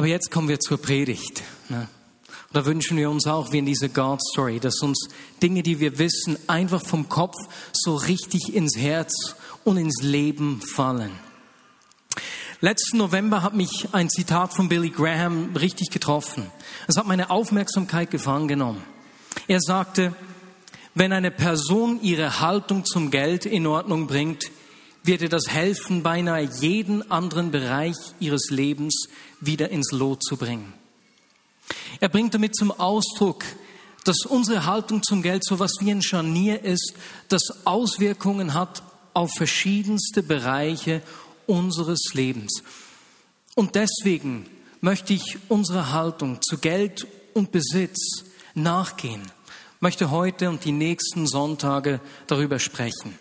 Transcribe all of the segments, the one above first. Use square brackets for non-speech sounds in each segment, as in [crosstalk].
Aber jetzt kommen wir zur Predigt. Ne? Da wünschen wir uns auch, wie in dieser God Story, dass uns Dinge, die wir wissen, einfach vom Kopf so richtig ins Herz und ins Leben fallen. Letzten November hat mich ein Zitat von Billy Graham richtig getroffen. Es hat meine Aufmerksamkeit gefangen genommen. Er sagte, wenn eine Person ihre Haltung zum Geld in Ordnung bringt, wird ihr das helfen, beinahe jeden anderen Bereich ihres Lebens wieder ins Lot zu bringen. Er bringt damit zum Ausdruck, dass unsere Haltung zum Geld so was wie ein Scharnier ist, das Auswirkungen hat auf verschiedenste Bereiche unseres Lebens. Und deswegen möchte ich unserer Haltung zu Geld und Besitz nachgehen, möchte heute und die nächsten Sonntage darüber sprechen.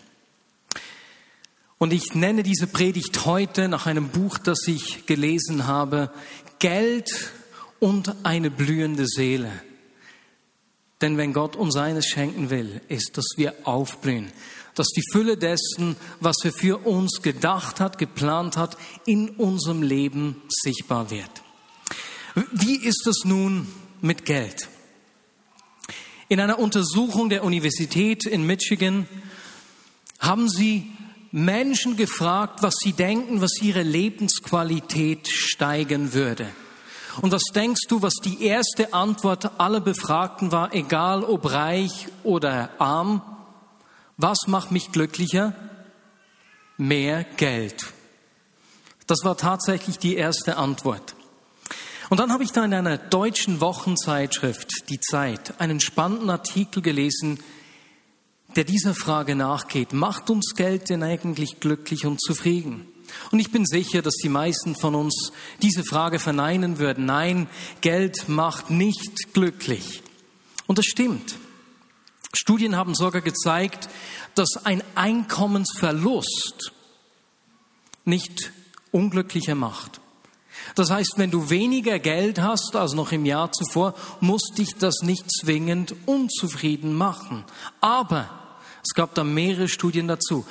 Und ich nenne diese Predigt heute nach einem Buch, das ich gelesen habe, Geld und eine blühende Seele. Denn wenn Gott uns eines schenken will, ist, dass wir aufblühen dass die Fülle dessen, was er für uns gedacht hat, geplant hat, in unserem Leben sichtbar wird. Wie ist es nun mit Geld? In einer Untersuchung der Universität in Michigan haben sie Menschen gefragt, was sie denken, was ihre Lebensqualität steigen würde. Und was denkst du, was die erste Antwort aller Befragten war, egal ob reich oder arm? Was macht mich glücklicher? Mehr Geld. Das war tatsächlich die erste Antwort. Und dann habe ich da in einer deutschen Wochenzeitschrift, die Zeit, einen spannenden Artikel gelesen, der dieser Frage nachgeht. Macht uns Geld denn eigentlich glücklich und zufrieden? Und ich bin sicher, dass die meisten von uns diese Frage verneinen würden. Nein, Geld macht nicht glücklich. Und das stimmt. Studien haben sogar gezeigt, dass ein Einkommensverlust nicht unglücklicher macht. Das heißt, wenn du weniger Geld hast als noch im Jahr zuvor, muss dich das nicht zwingend unzufrieden machen. Aber es gab da mehrere Studien dazu.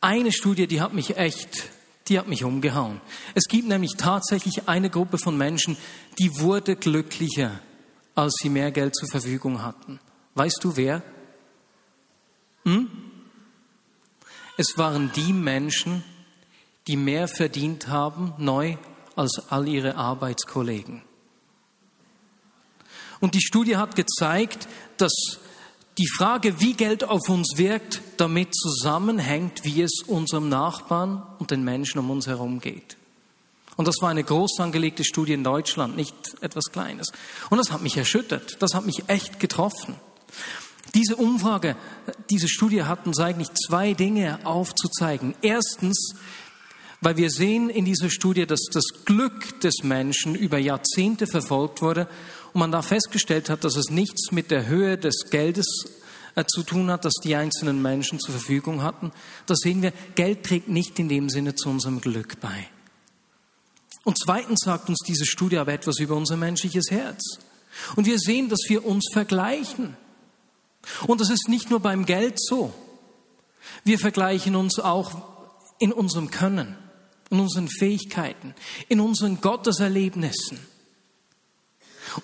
Eine Studie, die hat mich echt, die hat mich umgehauen. Es gibt nämlich tatsächlich eine Gruppe von Menschen, die wurde glücklicher, als sie mehr Geld zur Verfügung hatten. Weißt du wer? Hm? Es waren die Menschen, die mehr verdient haben, neu, als all ihre Arbeitskollegen. Und die Studie hat gezeigt, dass die Frage, wie Geld auf uns wirkt, damit zusammenhängt, wie es unserem Nachbarn und den Menschen um uns herum geht. Und das war eine groß angelegte Studie in Deutschland, nicht etwas Kleines. Und das hat mich erschüttert, das hat mich echt getroffen. Diese Umfrage, diese Studie hat uns eigentlich zwei Dinge aufzuzeigen. Erstens, weil wir sehen in dieser Studie, dass das Glück des Menschen über Jahrzehnte verfolgt wurde und man da festgestellt hat, dass es nichts mit der Höhe des Geldes äh, zu tun hat, das die einzelnen Menschen zur Verfügung hatten. Da sehen wir, Geld trägt nicht in dem Sinne zu unserem Glück bei. Und zweitens sagt uns diese Studie aber etwas über unser menschliches Herz. Und wir sehen, dass wir uns vergleichen. Und das ist nicht nur beim Geld so. Wir vergleichen uns auch in unserem Können, in unseren Fähigkeiten, in unseren Gotteserlebnissen.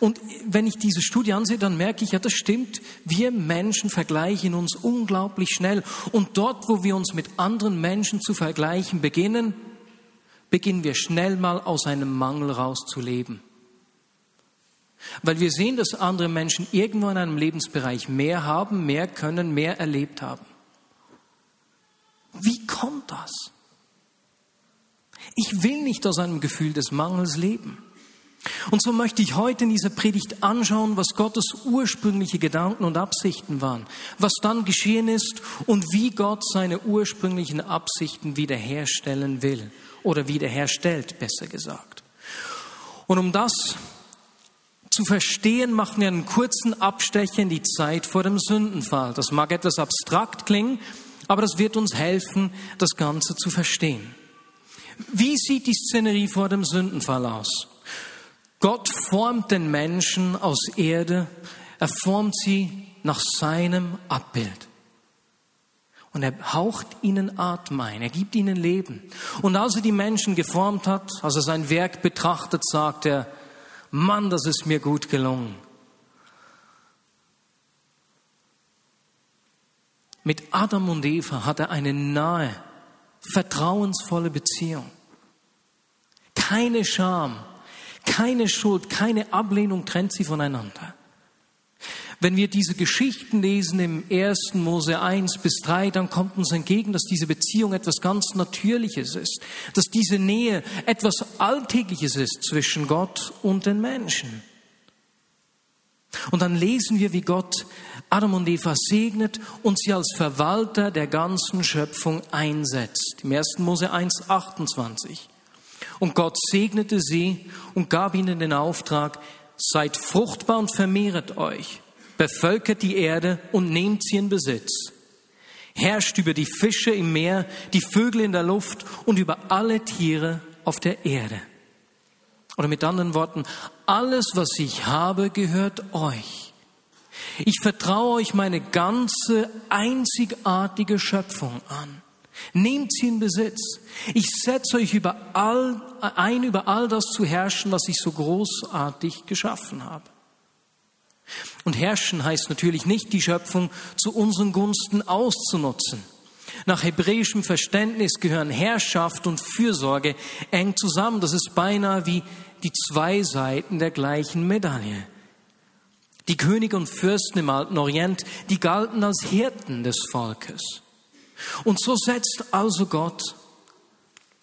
Und wenn ich diese Studie ansehe, dann merke ich, ja, das stimmt. Wir Menschen vergleichen uns unglaublich schnell. Und dort, wo wir uns mit anderen Menschen zu vergleichen beginnen, beginnen wir schnell mal aus einem Mangel rauszuleben. Weil wir sehen, dass andere Menschen irgendwo in einem Lebensbereich mehr haben, mehr können, mehr erlebt haben. Wie kommt das? Ich will nicht aus einem Gefühl des Mangels leben. Und so möchte ich heute in dieser Predigt anschauen, was Gottes ursprüngliche Gedanken und Absichten waren, was dann geschehen ist und wie Gott seine ursprünglichen Absichten wiederherstellen will oder wiederherstellt, besser gesagt. Und um das zu verstehen, machen wir einen kurzen Abstecher in die Zeit vor dem Sündenfall. Das mag etwas abstrakt klingen, aber das wird uns helfen, das Ganze zu verstehen. Wie sieht die Szenerie vor dem Sündenfall aus? Gott formt den Menschen aus Erde, er formt sie nach seinem Abbild. Und er haucht ihnen Atem ein, er gibt ihnen Leben. Und als er die Menschen geformt hat, als er sein Werk betrachtet, sagt er, Mann, das ist mir gut gelungen. Mit Adam und Eva hat er eine nahe, vertrauensvolle Beziehung. Keine Scham, keine Schuld, keine Ablehnung trennt sie voneinander. Wenn wir diese Geschichten lesen im 1. Mose 1 bis 3, dann kommt uns entgegen, dass diese Beziehung etwas ganz Natürliches ist, dass diese Nähe etwas Alltägliches ist zwischen Gott und den Menschen. Und dann lesen wir, wie Gott Adam und Eva segnet und sie als Verwalter der ganzen Schöpfung einsetzt. Im 1. Mose 1, 28. Und Gott segnete sie und gab ihnen den Auftrag, seid fruchtbar und vermehret euch bevölkert die Erde und nehmt sie in Besitz. Herrscht über die Fische im Meer, die Vögel in der Luft und über alle Tiere auf der Erde. Oder mit anderen Worten, alles, was ich habe, gehört euch. Ich vertraue euch meine ganze einzigartige Schöpfung an. Nehmt sie in Besitz. Ich setze euch über all, ein, über all das zu herrschen, was ich so großartig geschaffen habe. Und herrschen heißt natürlich nicht, die Schöpfung zu unseren Gunsten auszunutzen. Nach hebräischem Verständnis gehören Herrschaft und Fürsorge eng zusammen. Das ist beinahe wie die zwei Seiten der gleichen Medaille. Die Könige und Fürsten im alten Orient, die galten als Hirten des Volkes. Und so setzt also Gott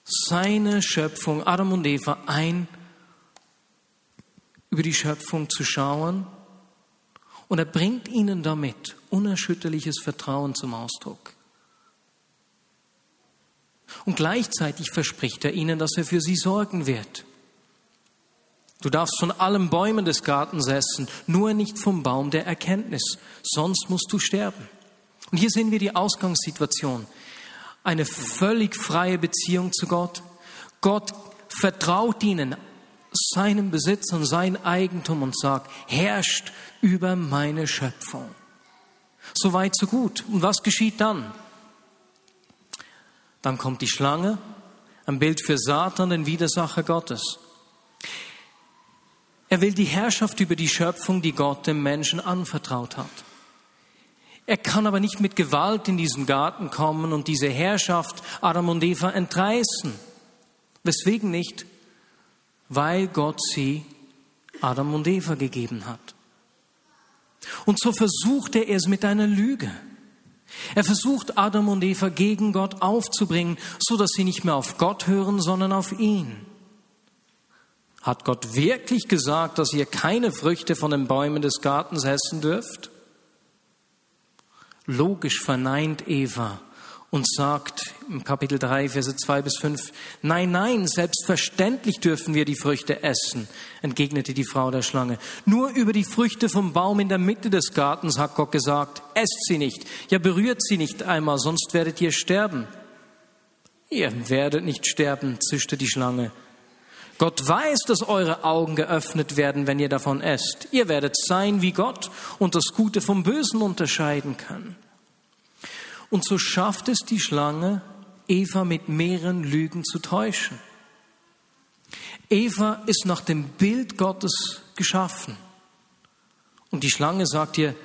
seine Schöpfung, Adam und Eva, ein, über die Schöpfung zu schauen und er bringt ihnen damit unerschütterliches Vertrauen zum Ausdruck. Und gleichzeitig verspricht er ihnen, dass er für sie sorgen wird. Du darfst von allen Bäumen des Gartens essen, nur nicht vom Baum der Erkenntnis, sonst musst du sterben. Und hier sehen wir die Ausgangssituation. Eine völlig freie Beziehung zu Gott. Gott vertraut ihnen seinem Besitz und sein Eigentum und sagt, herrscht über meine Schöpfung. So weit, so gut. Und was geschieht dann? Dann kommt die Schlange, ein Bild für Satan, den Widersacher Gottes. Er will die Herrschaft über die Schöpfung, die Gott dem Menschen anvertraut hat. Er kann aber nicht mit Gewalt in diesen Garten kommen und diese Herrschaft Adam und Eva entreißen. Weswegen nicht? Weil Gott sie Adam und Eva gegeben hat. Und so versucht er es mit einer Lüge. Er versucht Adam und Eva gegen Gott aufzubringen, so dass sie nicht mehr auf Gott hören, sondern auf ihn. Hat Gott wirklich gesagt, dass ihr keine Früchte von den Bäumen des Gartens essen dürft? Logisch verneint Eva und sagt im Kapitel 3, Verse 2 bis 5, nein, nein, selbstverständlich dürfen wir die Früchte essen, entgegnete die Frau der Schlange. Nur über die Früchte vom Baum in der Mitte des Gartens hat Gott gesagt, esst sie nicht, ja berührt sie nicht einmal, sonst werdet ihr sterben. Ihr werdet nicht sterben, zischte die Schlange. Gott weiß, dass eure Augen geöffnet werden, wenn ihr davon esst. Ihr werdet sein wie Gott und das Gute vom Bösen unterscheiden können. Und so schafft es die Schlange, Eva mit mehreren Lügen zu täuschen. Eva ist nach dem Bild Gottes geschaffen. Und die Schlange sagt ihr,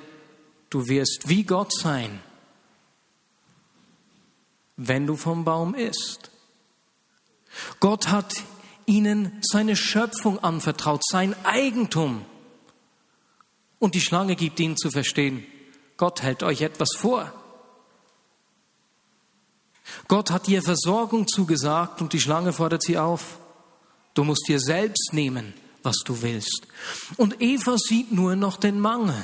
du wirst wie Gott sein, wenn du vom Baum isst. Gott hat ihnen seine Schöpfung anvertraut, sein Eigentum. Und die Schlange gibt ihnen zu verstehen, Gott hält euch etwas vor. Gott hat dir Versorgung zugesagt und die Schlange fordert sie auf. Du musst dir selbst nehmen, was du willst. Und Eva sieht nur noch den Mangel.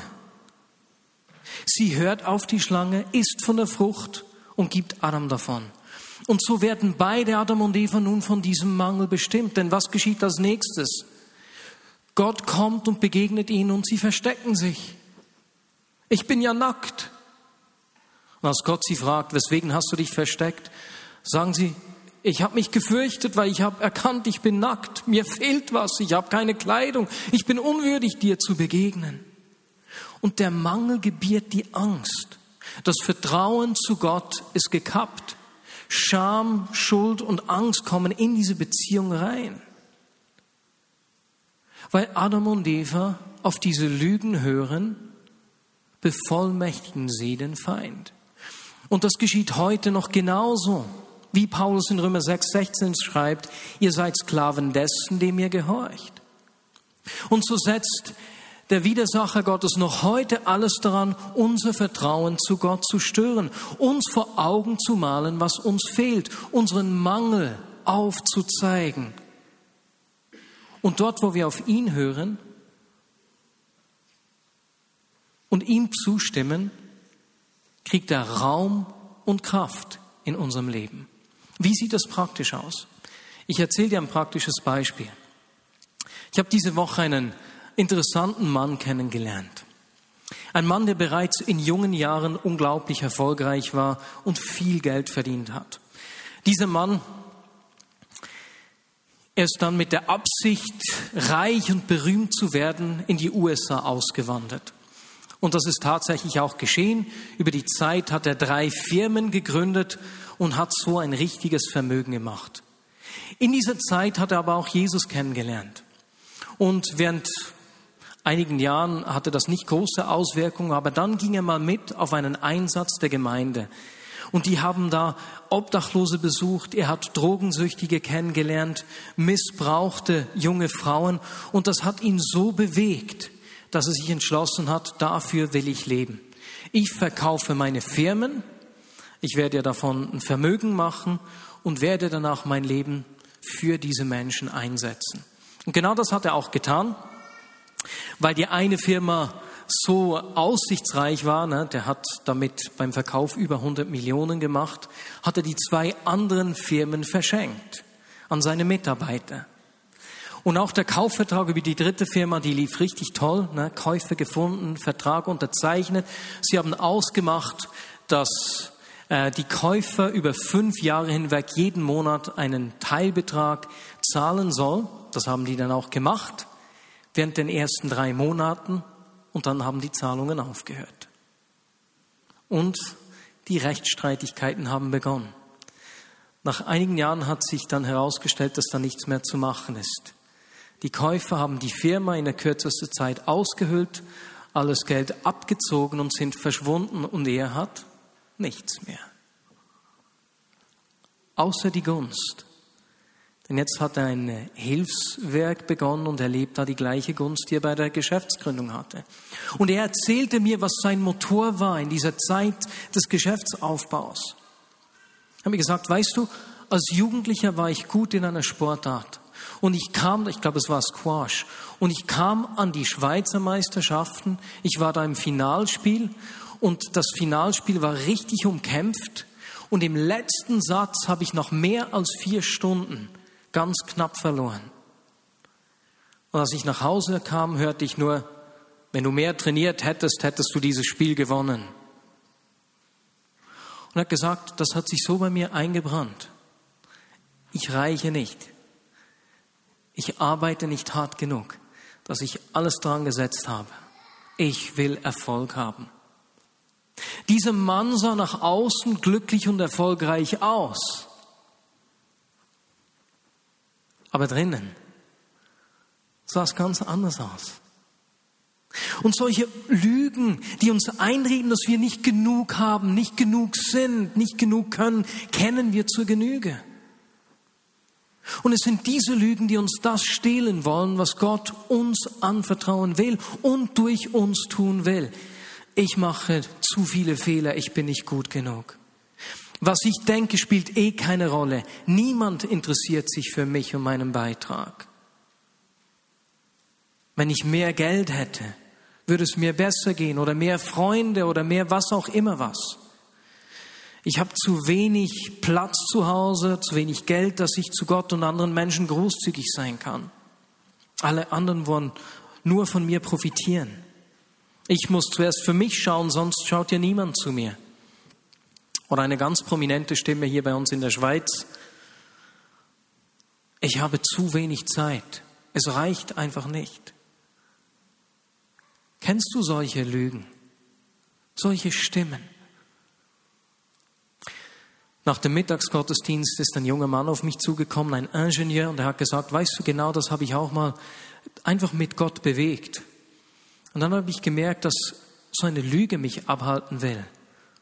Sie hört auf die Schlange, isst von der Frucht und gibt Adam davon. Und so werden beide Adam und Eva nun von diesem Mangel bestimmt. Denn was geschieht als nächstes? Gott kommt und begegnet ihnen und sie verstecken sich. Ich bin ja nackt. Und als Gott sie fragt, weswegen hast du dich versteckt, sagen sie, ich habe mich gefürchtet, weil ich habe erkannt, ich bin nackt, mir fehlt was, ich habe keine Kleidung, ich bin unwürdig, dir zu begegnen. Und der Mangel gebiert die Angst. Das Vertrauen zu Gott ist gekappt. Scham, Schuld und Angst kommen in diese Beziehung rein. Weil Adam und Eva auf diese Lügen hören, bevollmächtigen sie den Feind. Und das geschieht heute noch genauso, wie Paulus in Römer 6, 16 schreibt, ihr seid Sklaven dessen, dem ihr gehorcht. Und so setzt der Widersacher Gottes noch heute alles daran, unser Vertrauen zu Gott zu stören, uns vor Augen zu malen, was uns fehlt, unseren Mangel aufzuzeigen. Und dort, wo wir auf ihn hören und ihm zustimmen, kriegt er Raum und Kraft in unserem Leben. Wie sieht das praktisch aus? Ich erzähle dir ein praktisches Beispiel. Ich habe diese Woche einen interessanten Mann kennengelernt. Ein Mann, der bereits in jungen Jahren unglaublich erfolgreich war und viel Geld verdient hat. Dieser Mann er ist dann mit der Absicht, reich und berühmt zu werden, in die USA ausgewandert. Und das ist tatsächlich auch geschehen. Über die Zeit hat er drei Firmen gegründet und hat so ein richtiges Vermögen gemacht. In dieser Zeit hat er aber auch Jesus kennengelernt. Und während einigen Jahren hatte das nicht große Auswirkungen, aber dann ging er mal mit auf einen Einsatz der Gemeinde. Und die haben da Obdachlose besucht, er hat Drogensüchtige kennengelernt, missbrauchte junge Frauen und das hat ihn so bewegt, dass er sich entschlossen hat, dafür will ich leben. Ich verkaufe meine Firmen, ich werde davon ein Vermögen machen und werde danach mein Leben für diese Menschen einsetzen. Und genau das hat er auch getan, weil die eine Firma so aussichtsreich war, ne, der hat damit beim Verkauf über 100 Millionen gemacht, hat er die zwei anderen Firmen verschenkt an seine Mitarbeiter. Und auch der Kaufvertrag über die dritte Firma, die lief richtig toll. Ne? Käufe gefunden, Vertrag unterzeichnet. Sie haben ausgemacht, dass äh, die Käufer über fünf Jahre hinweg jeden Monat einen Teilbetrag zahlen soll. Das haben die dann auch gemacht während den ersten drei Monaten und dann haben die Zahlungen aufgehört. Und die Rechtsstreitigkeiten haben begonnen. Nach einigen Jahren hat sich dann herausgestellt, dass da nichts mehr zu machen ist. Die Käufer haben die Firma in der kürzesten Zeit ausgehöhlt, alles Geld abgezogen und sind verschwunden und er hat nichts mehr. Außer die Gunst. Denn jetzt hat er ein Hilfswerk begonnen und erlebt da die gleiche Gunst, die er bei der Geschäftsgründung hatte. Und er erzählte mir, was sein Motor war in dieser Zeit des Geschäftsaufbaus. Ich habe mir gesagt, weißt du, als Jugendlicher war ich gut in einer Sportart. Und ich kam, ich glaube, es war Squash. Und ich kam an die Schweizer Meisterschaften. Ich war da im Finalspiel. Und das Finalspiel war richtig umkämpft. Und im letzten Satz habe ich noch mehr als vier Stunden ganz knapp verloren. Und als ich nach Hause kam, hörte ich nur, wenn du mehr trainiert hättest, hättest du dieses Spiel gewonnen. Und er hat gesagt, das hat sich so bei mir eingebrannt. Ich reiche nicht. Ich arbeite nicht hart genug, dass ich alles dran gesetzt habe. Ich will Erfolg haben. Dieser Mann sah nach außen glücklich und erfolgreich aus. Aber drinnen sah es ganz anders aus. Und solche Lügen, die uns einreden, dass wir nicht genug haben, nicht genug sind, nicht genug können, kennen wir zur Genüge. Und es sind diese Lügen, die uns das stehlen wollen, was Gott uns anvertrauen will und durch uns tun will. Ich mache zu viele Fehler, ich bin nicht gut genug. Was ich denke, spielt eh keine Rolle. Niemand interessiert sich für mich und meinen Beitrag. Wenn ich mehr Geld hätte, würde es mir besser gehen oder mehr Freunde oder mehr was auch immer was. Ich habe zu wenig Platz zu Hause, zu wenig Geld, dass ich zu Gott und anderen Menschen großzügig sein kann. Alle anderen wollen nur von mir profitieren. Ich muss zuerst für mich schauen, sonst schaut ja niemand zu mir. Oder eine ganz prominente Stimme hier bei uns in der Schweiz. Ich habe zu wenig Zeit. Es reicht einfach nicht. Kennst du solche Lügen? Solche Stimmen? Nach dem Mittagsgottesdienst ist ein junger Mann auf mich zugekommen, ein Ingenieur, und er hat gesagt, weißt du genau, das habe ich auch mal einfach mit Gott bewegt. Und dann habe ich gemerkt, dass so eine Lüge mich abhalten will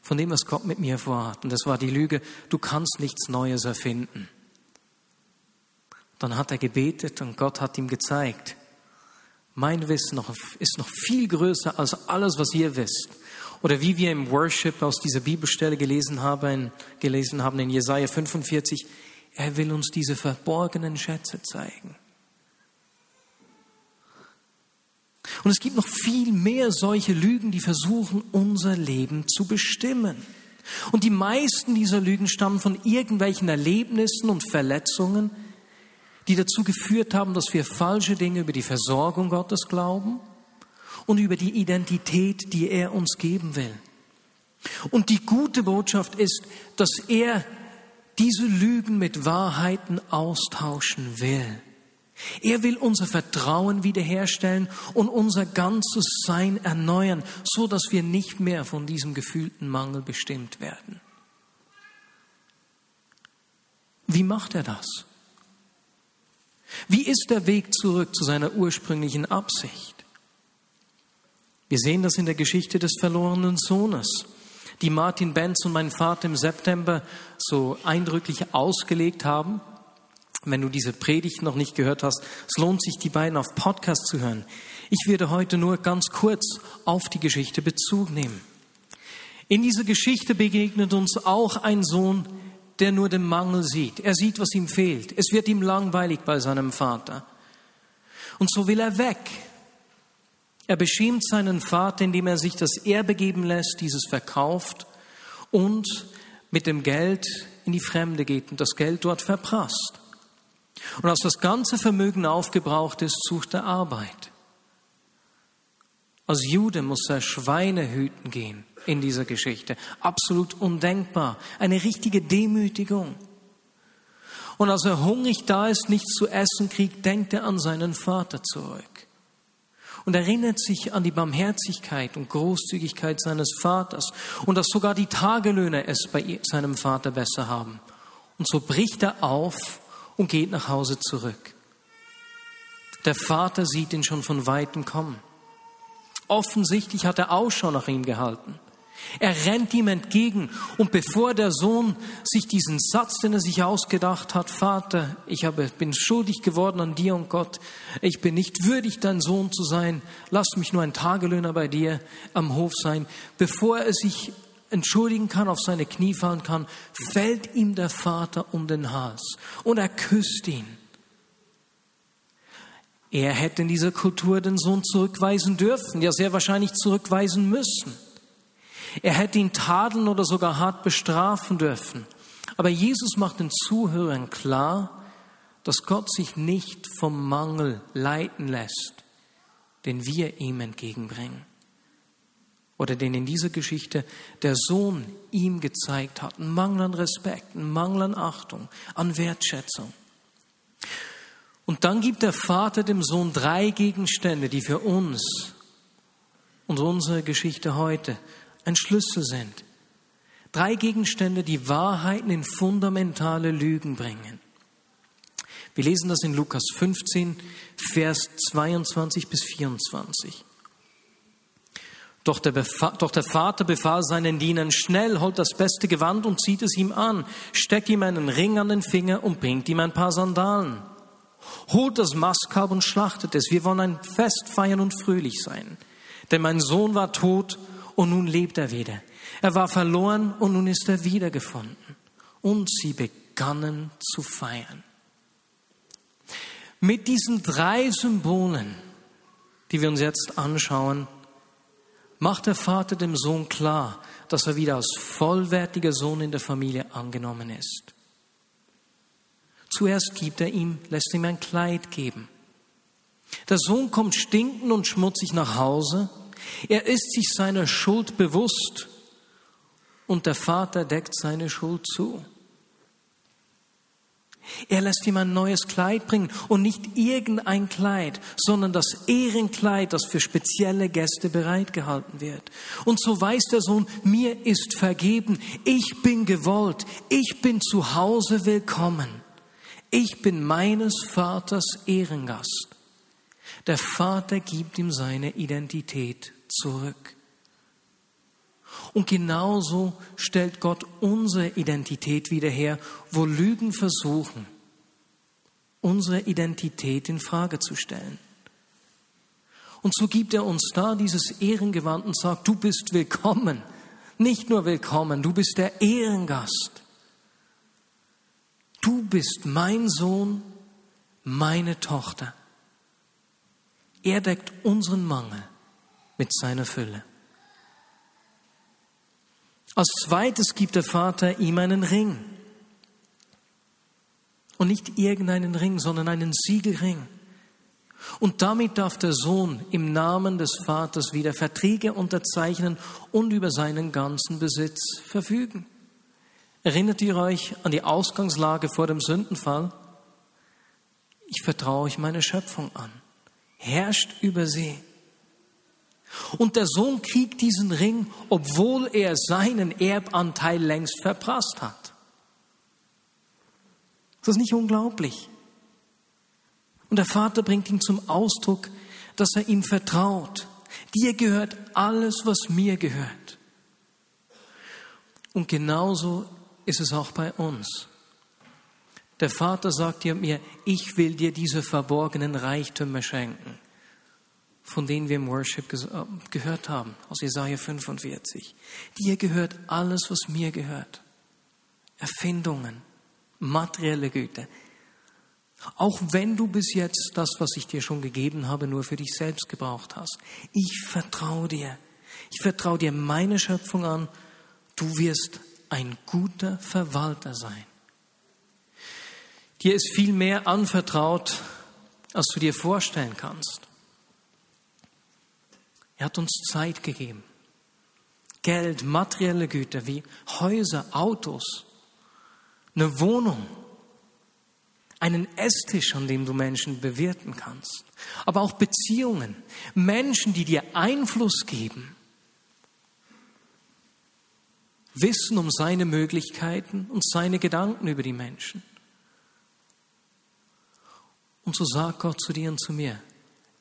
von dem, was Gott mit mir vorhat. Und das war die Lüge, du kannst nichts Neues erfinden. Dann hat er gebetet und Gott hat ihm gezeigt, mein Wissen ist noch viel größer als alles, was ihr wisst. Oder wie wir im Worship aus dieser Bibelstelle gelesen haben, gelesen haben in Jesaja 45, er will uns diese verborgenen Schätze zeigen. Und es gibt noch viel mehr solche Lügen, die versuchen, unser Leben zu bestimmen. Und die meisten dieser Lügen stammen von irgendwelchen Erlebnissen und Verletzungen, die dazu geführt haben, dass wir falsche Dinge über die Versorgung Gottes glauben und über die Identität, die er uns geben will. Und die gute Botschaft ist, dass er diese Lügen mit Wahrheiten austauschen will. Er will unser Vertrauen wiederherstellen und unser ganzes Sein erneuern, so dass wir nicht mehr von diesem gefühlten Mangel bestimmt werden. Wie macht er das? Wie ist der Weg zurück zu seiner ursprünglichen Absicht? Wir sehen das in der Geschichte des verlorenen Sohnes, die Martin Benz und mein Vater im September so eindrücklich ausgelegt haben. Wenn du diese Predigt noch nicht gehört hast, es lohnt sich, die beiden auf Podcast zu hören. Ich werde heute nur ganz kurz auf die Geschichte Bezug nehmen. In dieser Geschichte begegnet uns auch ein Sohn, der nur den Mangel sieht. Er sieht, was ihm fehlt. Es wird ihm langweilig bei seinem Vater. Und so will er weg. Er beschämt seinen Vater, indem er sich das Erbe geben lässt, dieses verkauft und mit dem Geld in die Fremde geht und das Geld dort verprasst. Und als das ganze Vermögen aufgebraucht ist, sucht er Arbeit. Als Jude muss er Schweine hüten gehen in dieser Geschichte. Absolut undenkbar. Eine richtige Demütigung. Und als er hungrig da ist, nichts zu essen kriegt, denkt er an seinen Vater zurück und erinnert sich an die Barmherzigkeit und Großzügigkeit seines Vaters und dass sogar die Tagelöhner es bei seinem Vater besser haben. Und so bricht er auf und geht nach Hause zurück. Der Vater sieht ihn schon von weitem kommen. Offensichtlich hat er Ausschau nach ihm gehalten. Er rennt ihm entgegen und bevor der Sohn sich diesen Satz, den er sich ausgedacht hat, Vater, ich habe, bin schuldig geworden an dir und Gott, ich bin nicht würdig, dein Sohn zu sein, lass mich nur ein Tagelöhner bei dir am Hof sein, bevor er sich entschuldigen kann, auf seine Knie fallen kann, fällt ihm der Vater um den Hals und er küsst ihn. Er hätte in dieser Kultur den Sohn zurückweisen dürfen, ja sehr wahrscheinlich zurückweisen müssen. Er hätte ihn tadeln oder sogar hart bestrafen dürfen. Aber Jesus macht den Zuhörern klar, dass Gott sich nicht vom Mangel leiten lässt, den wir ihm entgegenbringen. Oder den in dieser Geschichte der Sohn ihm gezeigt hat. Ein Mangel an Respekt, ein Mangel an Achtung, an Wertschätzung. Und dann gibt der Vater dem Sohn drei Gegenstände, die für uns und unsere Geschichte heute ein Schlüssel sind. Drei Gegenstände, die Wahrheiten in fundamentale Lügen bringen. Wir lesen das in Lukas 15, Vers 22 bis 24. Doch der, doch der, Vater befahl seinen Dienern, schnell holt das beste Gewand und zieht es ihm an, steckt ihm einen Ring an den Finger und bringt ihm ein paar Sandalen. Holt das Mastkalb und schlachtet es. Wir wollen ein Fest feiern und fröhlich sein. Denn mein Sohn war tot und nun lebt er wieder. Er war verloren und nun ist er wiedergefunden. Und sie begannen zu feiern. Mit diesen drei Symbolen, die wir uns jetzt anschauen, macht der Vater dem Sohn klar, dass er wieder als vollwertiger Sohn in der Familie angenommen ist. Zuerst gibt er ihm, lässt ihm ein Kleid geben. Der Sohn kommt stinkend und schmutzig nach Hause er ist sich seiner Schuld bewusst und der Vater deckt seine Schuld zu. Er lässt ihm ein neues Kleid bringen und nicht irgendein Kleid, sondern das Ehrenkleid, das für spezielle Gäste bereitgehalten wird. Und so weiß der Sohn, mir ist vergeben, ich bin gewollt, ich bin zu Hause willkommen, ich bin meines Vaters Ehrengast. Der Vater gibt ihm seine Identität zurück. Und genauso stellt Gott unsere Identität wieder her, wo Lügen versuchen, unsere Identität in Frage zu stellen. Und so gibt er uns da dieses Ehrengewand und sagt, du bist willkommen. Nicht nur willkommen, du bist der Ehrengast. Du bist mein Sohn, meine Tochter. Er deckt unseren Mangel mit seiner Fülle. Als zweites gibt der Vater ihm einen Ring. Und nicht irgendeinen Ring, sondern einen Siegelring. Und damit darf der Sohn im Namen des Vaters wieder Verträge unterzeichnen und über seinen ganzen Besitz verfügen. Erinnert ihr euch an die Ausgangslage vor dem Sündenfall? Ich vertraue euch meine Schöpfung an. Herrscht über sie. Und der Sohn kriegt diesen Ring, obwohl er seinen Erbanteil längst verprasst hat. Ist das nicht unglaublich? Und der Vater bringt ihm zum Ausdruck, dass er ihm vertraut. Dir gehört alles, was mir gehört. Und genauso ist es auch bei uns. Der Vater sagt dir mir, ich will dir diese verborgenen Reichtümer schenken von denen wir im Worship äh, gehört haben, aus Jesaja 45. Dir gehört alles, was mir gehört. Erfindungen, materielle Güte. Auch wenn du bis jetzt das, was ich dir schon gegeben habe, nur für dich selbst gebraucht hast. Ich vertraue dir. Ich vertraue dir meine Schöpfung an. Du wirst ein guter Verwalter sein. Dir ist viel mehr anvertraut, als du dir vorstellen kannst. Er hat uns Zeit gegeben. Geld, materielle Güter wie Häuser, Autos, eine Wohnung, einen Esstisch, an dem du Menschen bewirten kannst, aber auch Beziehungen, Menschen, die dir Einfluss geben, Wissen um seine Möglichkeiten und seine Gedanken über die Menschen. Und so sagt Gott zu dir und zu mir,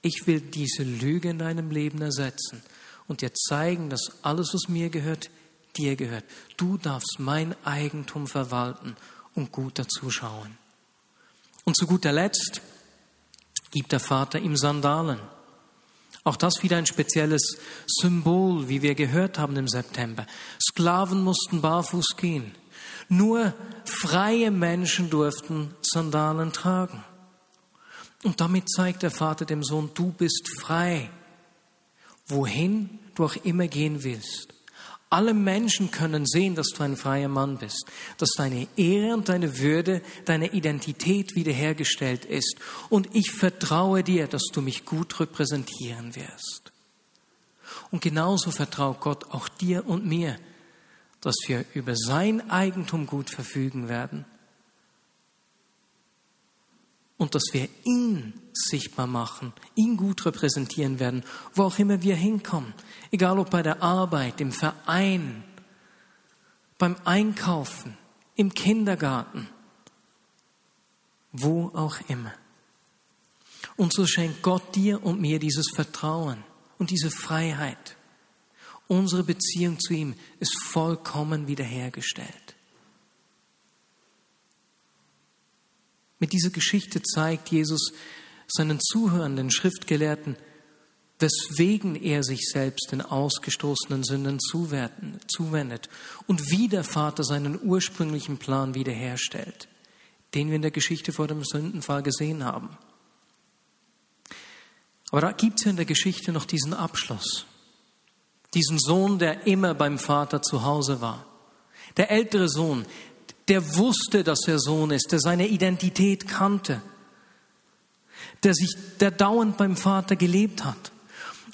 ich will diese Lüge in deinem Leben ersetzen und dir zeigen, dass alles, was mir gehört, dir gehört. Du darfst mein Eigentum verwalten und gut dazu schauen. Und zu guter Letzt gibt der Vater ihm Sandalen. Auch das wieder ein spezielles Symbol, wie wir gehört haben im September. Sklaven mussten barfuß gehen. Nur freie Menschen durften Sandalen tragen. Und damit zeigt der Vater dem Sohn, du bist frei, wohin du auch immer gehen willst. Alle Menschen können sehen, dass du ein freier Mann bist, dass deine Ehre und deine Würde, deine Identität wiederhergestellt ist. Und ich vertraue dir, dass du mich gut repräsentieren wirst. Und genauso vertraut Gott auch dir und mir, dass wir über sein Eigentum gut verfügen werden und dass wir ihn sichtbar machen, ihn gut repräsentieren werden, wo auch immer wir hinkommen. Egal ob bei der Arbeit, im Verein, beim Einkaufen, im Kindergarten, wo auch immer. Und so schenkt Gott dir und mir dieses Vertrauen und diese Freiheit. Unsere Beziehung zu ihm ist vollkommen wiederhergestellt. Mit dieser Geschichte zeigt Jesus seinen zuhörenden Schriftgelehrten, weswegen er sich selbst den ausgestoßenen Sünden zuwendet und wie der Vater seinen ursprünglichen Plan wiederherstellt, den wir in der Geschichte vor dem Sündenfall gesehen haben. Aber da gibt es ja in der Geschichte noch diesen Abschluss. Diesen Sohn, der immer beim Vater zu Hause war. Der ältere Sohn, der wusste, dass er Sohn ist, der seine Identität kannte, der sich, der dauernd beim Vater gelebt hat.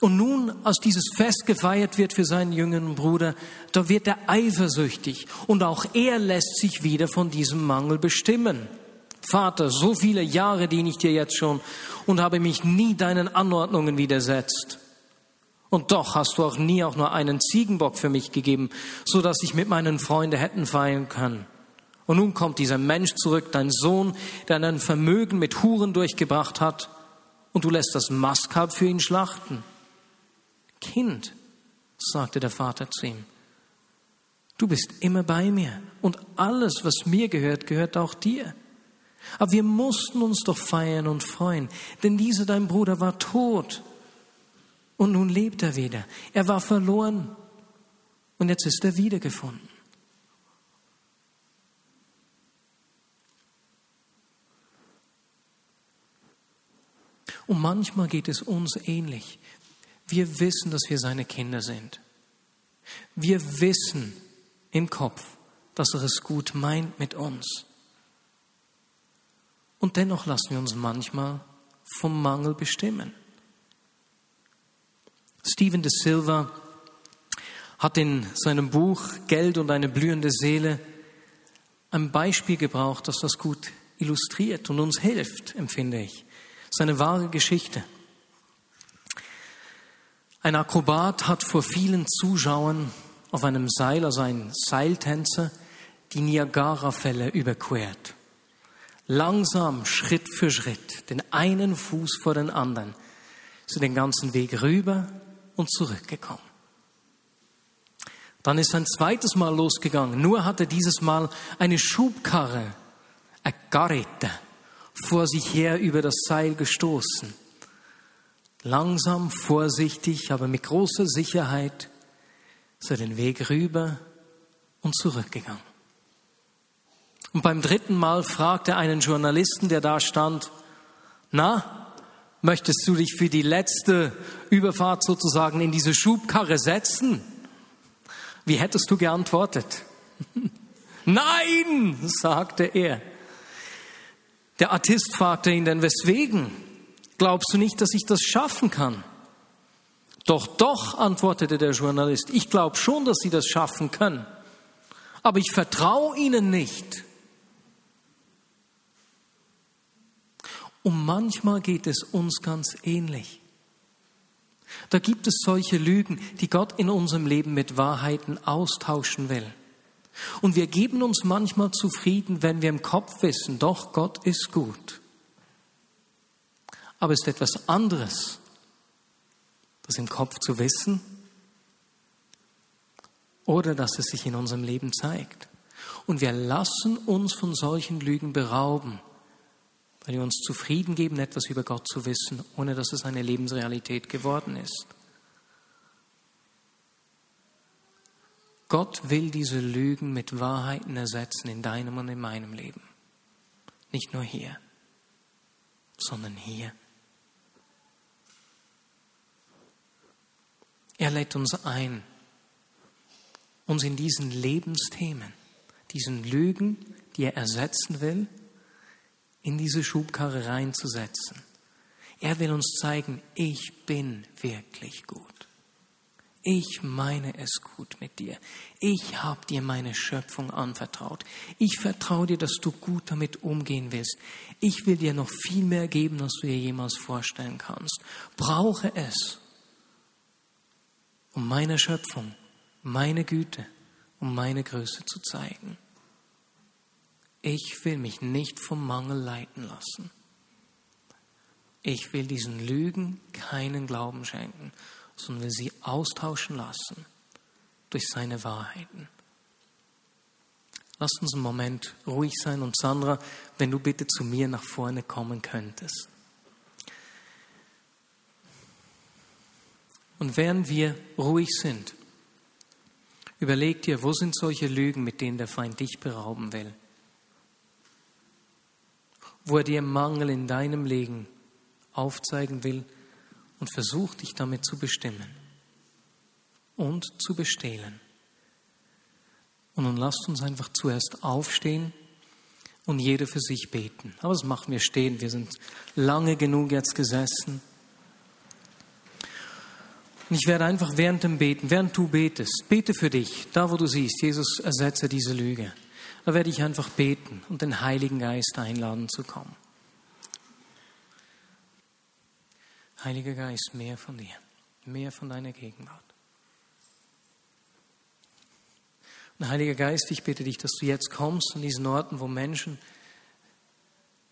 Und nun, als dieses Fest gefeiert wird für seinen jüngeren Bruder, da wird er eifersüchtig und auch er lässt sich wieder von diesem Mangel bestimmen. Vater, so viele Jahre diene ich dir jetzt schon und habe mich nie deinen Anordnungen widersetzt. Und doch hast du auch nie auch nur einen Ziegenbock für mich gegeben, so dass ich mit meinen Freunden hätten feiern können. Und nun kommt dieser Mensch zurück, dein Sohn, der ein Vermögen mit Huren durchgebracht hat, und du lässt das Maskalb für ihn schlachten. Kind, sagte der Vater zu ihm, du bist immer bei mir und alles, was mir gehört, gehört auch dir. Aber wir mussten uns doch feiern und freuen, denn dieser dein Bruder war tot und nun lebt er wieder. Er war verloren und jetzt ist er wiedergefunden. Und manchmal geht es uns ähnlich. Wir wissen, dass wir seine Kinder sind. Wir wissen im Kopf, dass er es gut meint mit uns. Und dennoch lassen wir uns manchmal vom Mangel bestimmen. Stephen de Silva hat in seinem Buch Geld und eine blühende Seele ein Beispiel gebraucht, das das gut illustriert und uns hilft, empfinde ich. Seine wahre Geschichte. Ein Akrobat hat vor vielen Zuschauern auf einem Seil, also ein Seiltänzer, die Niagara-Fälle überquert langsam, Schritt für Schritt, den einen Fuß vor den anderen, so den ganzen Weg rüber und zurückgekommen. Dann ist ein zweites Mal losgegangen. Nur hat er dieses Mal eine Schubkarre, eine Garrette, vor sich her über das Seil gestoßen. Langsam, vorsichtig, aber mit großer Sicherheit ist er den Weg rüber und zurückgegangen. Und beim dritten Mal fragte er einen Journalisten, der da stand, na, möchtest du dich für die letzte Überfahrt sozusagen in diese Schubkarre setzen? Wie hättest du geantwortet? [laughs] Nein, sagte er. Der Artist fragte ihn dann, weswegen? Glaubst du nicht, dass ich das schaffen kann? Doch, doch, antwortete der Journalist, ich glaube schon, dass sie das schaffen können. Aber ich vertraue ihnen nicht. Und manchmal geht es uns ganz ähnlich. Da gibt es solche Lügen, die Gott in unserem Leben mit Wahrheiten austauschen will. Und wir geben uns manchmal zufrieden, wenn wir im Kopf wissen, doch Gott ist gut. Aber es ist etwas anderes, das im Kopf zu wissen oder dass es sich in unserem Leben zeigt. Und wir lassen uns von solchen Lügen berauben weil wir uns zufrieden geben, etwas über Gott zu wissen, ohne dass es eine Lebensrealität geworden ist. Gott will diese Lügen mit Wahrheiten ersetzen in deinem und in meinem Leben. Nicht nur hier, sondern hier. Er lädt uns ein, uns in diesen Lebensthemen, diesen Lügen, die er ersetzen will, in diese Schubkarre reinzusetzen. Er will uns zeigen, ich bin wirklich gut. Ich meine es gut mit dir. Ich habe dir meine Schöpfung anvertraut. Ich vertraue dir, dass du gut damit umgehen willst. Ich will dir noch viel mehr geben, als du dir jemals vorstellen kannst. Brauche es, um meine Schöpfung, meine Güte, um meine Größe zu zeigen. Ich will mich nicht vom Mangel leiten lassen. Ich will diesen Lügen keinen Glauben schenken, sondern will sie austauschen lassen durch seine Wahrheiten. Lass uns einen Moment ruhig sein und Sandra, wenn du bitte zu mir nach vorne kommen könntest. Und während wir ruhig sind, überleg dir, wo sind solche Lügen, mit denen der Feind dich berauben will wo er dir Mangel in deinem Leben aufzeigen will und versucht dich damit zu bestimmen und zu bestehlen. Und nun lasst uns einfach zuerst aufstehen und jeder für sich beten. Aber das machen wir stehen. Wir sind lange genug jetzt gesessen. Und ich werde einfach während dem Beten, während du betest, bete für dich, da wo du siehst, Jesus ersetze diese Lüge. Da werde ich einfach beten und den Heiligen Geist einladen zu kommen. Heiliger Geist, mehr von dir, mehr von deiner Gegenwart. Und Heiliger Geist, ich bitte dich, dass du jetzt kommst an diesen Orten, wo Menschen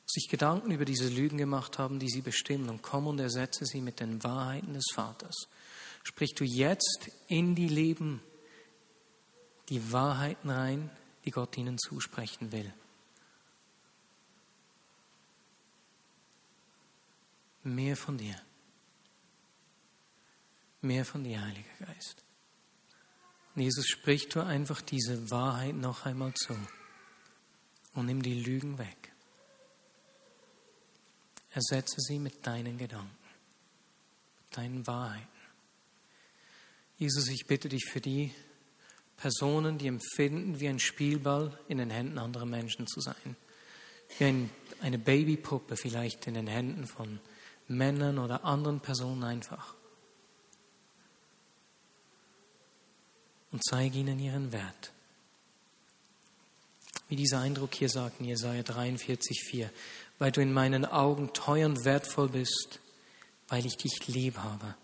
sich Gedanken über diese Lügen gemacht haben, die sie bestimmen, und komm und ersetze sie mit den Wahrheiten des Vaters. Sprich du jetzt in die Leben die Wahrheiten rein, die Gott ihnen zusprechen will. Mehr von dir. Mehr von dir, Heiliger Geist. Und Jesus spricht du einfach diese Wahrheit noch einmal zu und nimm die Lügen weg. Ersetze sie mit deinen Gedanken, mit deinen Wahrheiten. Jesus, ich bitte dich für die Personen, die empfinden, wie ein Spielball in den Händen anderer Menschen zu sein. Wie ein, eine Babypuppe vielleicht in den Händen von Männern oder anderen Personen einfach. Und zeige ihnen ihren Wert. Wie dieser Eindruck hier sagt in Jesaja 43,4, weil du in meinen Augen teuer und wertvoll bist, weil ich dich lieb habe.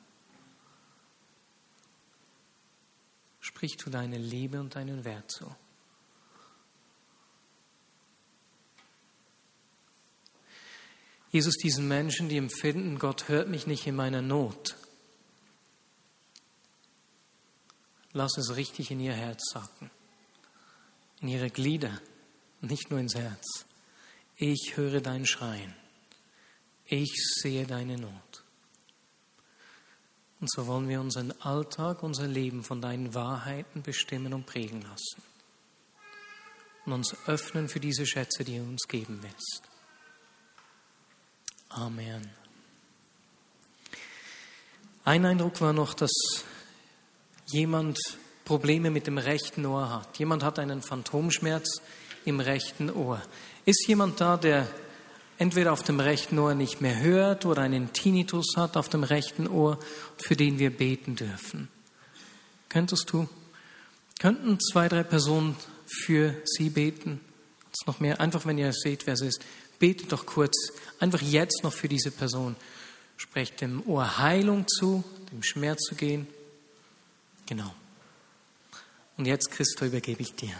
Sprich du deine Liebe und deinen Wert zu. Jesus, diesen Menschen, die empfinden, Gott hört mich nicht in meiner Not, Lass es richtig in ihr Herz sacken, in ihre Glieder, nicht nur ins Herz. Ich höre dein Schreien. Ich sehe deine Not. Und so wollen wir unseren Alltag, unser Leben von deinen Wahrheiten bestimmen und prägen lassen. Und uns öffnen für diese Schätze, die du uns geben willst. Amen. Ein Eindruck war noch, dass jemand Probleme mit dem rechten Ohr hat. Jemand hat einen Phantomschmerz im rechten Ohr. Ist jemand da, der entweder auf dem rechten Ohr nicht mehr hört oder einen Tinnitus hat auf dem rechten Ohr, für den wir beten dürfen? Könntest du? Könnten zwei, drei Personen für Sie beten? Jetzt noch mehr, einfach wenn ihr seht, wer es ist, betet doch kurz, einfach jetzt noch für diese Person. Sprecht dem Ohr Heilung zu, dem Schmerz zu gehen. Genau. Und jetzt, Christo, übergebe ich dir.